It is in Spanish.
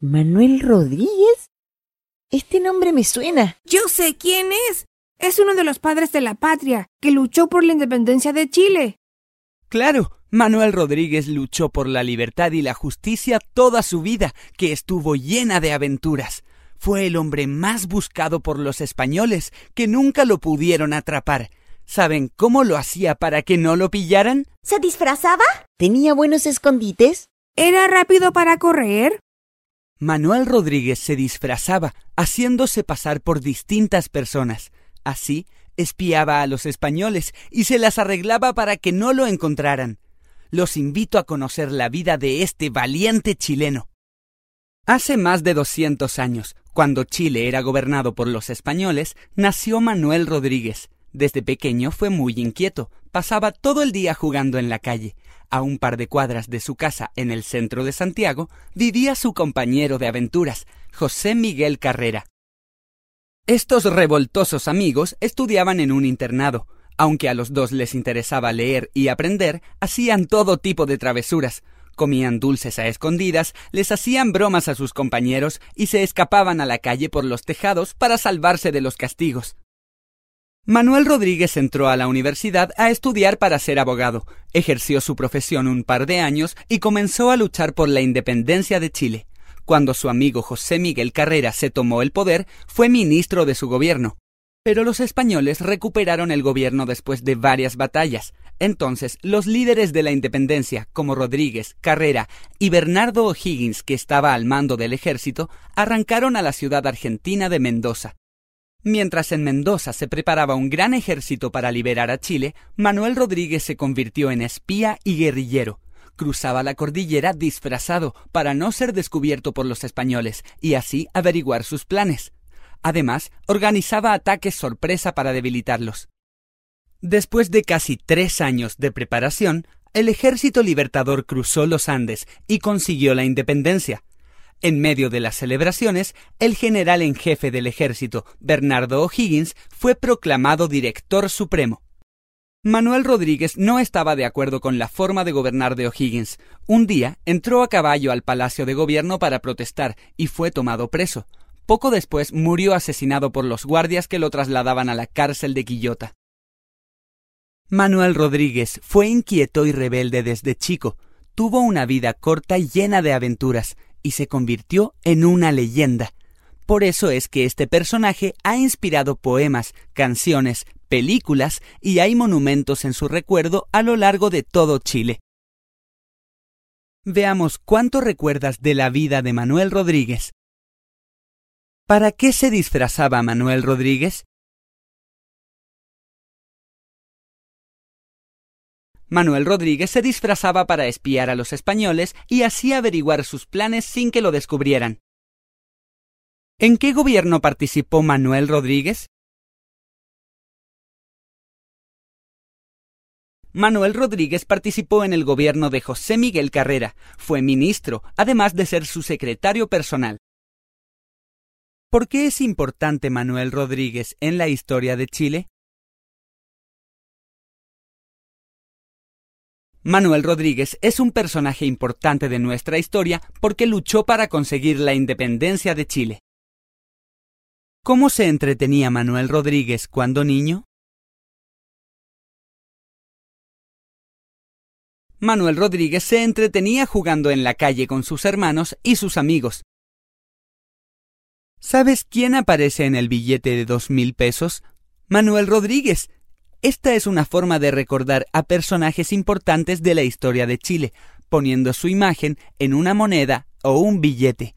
¿Manuel Rodríguez? Este nombre me suena. Yo sé quién es. Es uno de los padres de la patria, que luchó por la independencia de Chile. Claro, Manuel Rodríguez luchó por la libertad y la justicia toda su vida, que estuvo llena de aventuras. Fue el hombre más buscado por los españoles, que nunca lo pudieron atrapar. ¿Saben cómo lo hacía para que no lo pillaran? ¿Se disfrazaba? ¿Tenía buenos escondites? ¿Era rápido para correr? Manuel Rodríguez se disfrazaba, haciéndose pasar por distintas personas. Así, espiaba a los españoles y se las arreglaba para que no lo encontraran. Los invito a conocer la vida de este valiente chileno. Hace más de 200 años, cuando Chile era gobernado por los españoles, nació Manuel Rodríguez. Desde pequeño fue muy inquieto, pasaba todo el día jugando en la calle. A un par de cuadras de su casa en el centro de Santiago vivía su compañero de aventuras, José Miguel Carrera. Estos revoltosos amigos estudiaban en un internado. Aunque a los dos les interesaba leer y aprender, hacían todo tipo de travesuras. Comían dulces a escondidas, les hacían bromas a sus compañeros y se escapaban a la calle por los tejados para salvarse de los castigos. Manuel Rodríguez entró a la universidad a estudiar para ser abogado, ejerció su profesión un par de años y comenzó a luchar por la independencia de Chile. Cuando su amigo José Miguel Carrera se tomó el poder, fue ministro de su gobierno. Pero los españoles recuperaron el gobierno después de varias batallas. Entonces, los líderes de la independencia, como Rodríguez, Carrera y Bernardo O'Higgins, que estaba al mando del ejército, arrancaron a la ciudad argentina de Mendoza. Mientras en Mendoza se preparaba un gran ejército para liberar a Chile, Manuel Rodríguez se convirtió en espía y guerrillero. Cruzaba la cordillera disfrazado para no ser descubierto por los españoles y así averiguar sus planes. Además, organizaba ataques sorpresa para debilitarlos. Después de casi tres años de preparación, el ejército libertador cruzó los Andes y consiguió la independencia. En medio de las celebraciones, el general en jefe del ejército, Bernardo O'Higgins, fue proclamado director supremo. Manuel Rodríguez no estaba de acuerdo con la forma de gobernar de O'Higgins. Un día entró a caballo al Palacio de Gobierno para protestar y fue tomado preso. Poco después murió asesinado por los guardias que lo trasladaban a la cárcel de Quillota. Manuel Rodríguez fue inquieto y rebelde desde chico. Tuvo una vida corta y llena de aventuras y se convirtió en una leyenda. Por eso es que este personaje ha inspirado poemas, canciones, películas y hay monumentos en su recuerdo a lo largo de todo Chile. Veamos cuánto recuerdas de la vida de Manuel Rodríguez. ¿Para qué se disfrazaba Manuel Rodríguez? Manuel Rodríguez se disfrazaba para espiar a los españoles y así averiguar sus planes sin que lo descubrieran. ¿En qué gobierno participó Manuel Rodríguez? Manuel Rodríguez participó en el gobierno de José Miguel Carrera, fue ministro, además de ser su secretario personal. ¿Por qué es importante Manuel Rodríguez en la historia de Chile? Manuel Rodríguez es un personaje importante de nuestra historia porque luchó para conseguir la independencia de Chile. ¿Cómo se entretenía Manuel Rodríguez cuando niño? Manuel Rodríguez se entretenía jugando en la calle con sus hermanos y sus amigos. ¿Sabes quién aparece en el billete de dos mil pesos? Manuel Rodríguez. Esta es una forma de recordar a personajes importantes de la historia de Chile, poniendo su imagen en una moneda o un billete.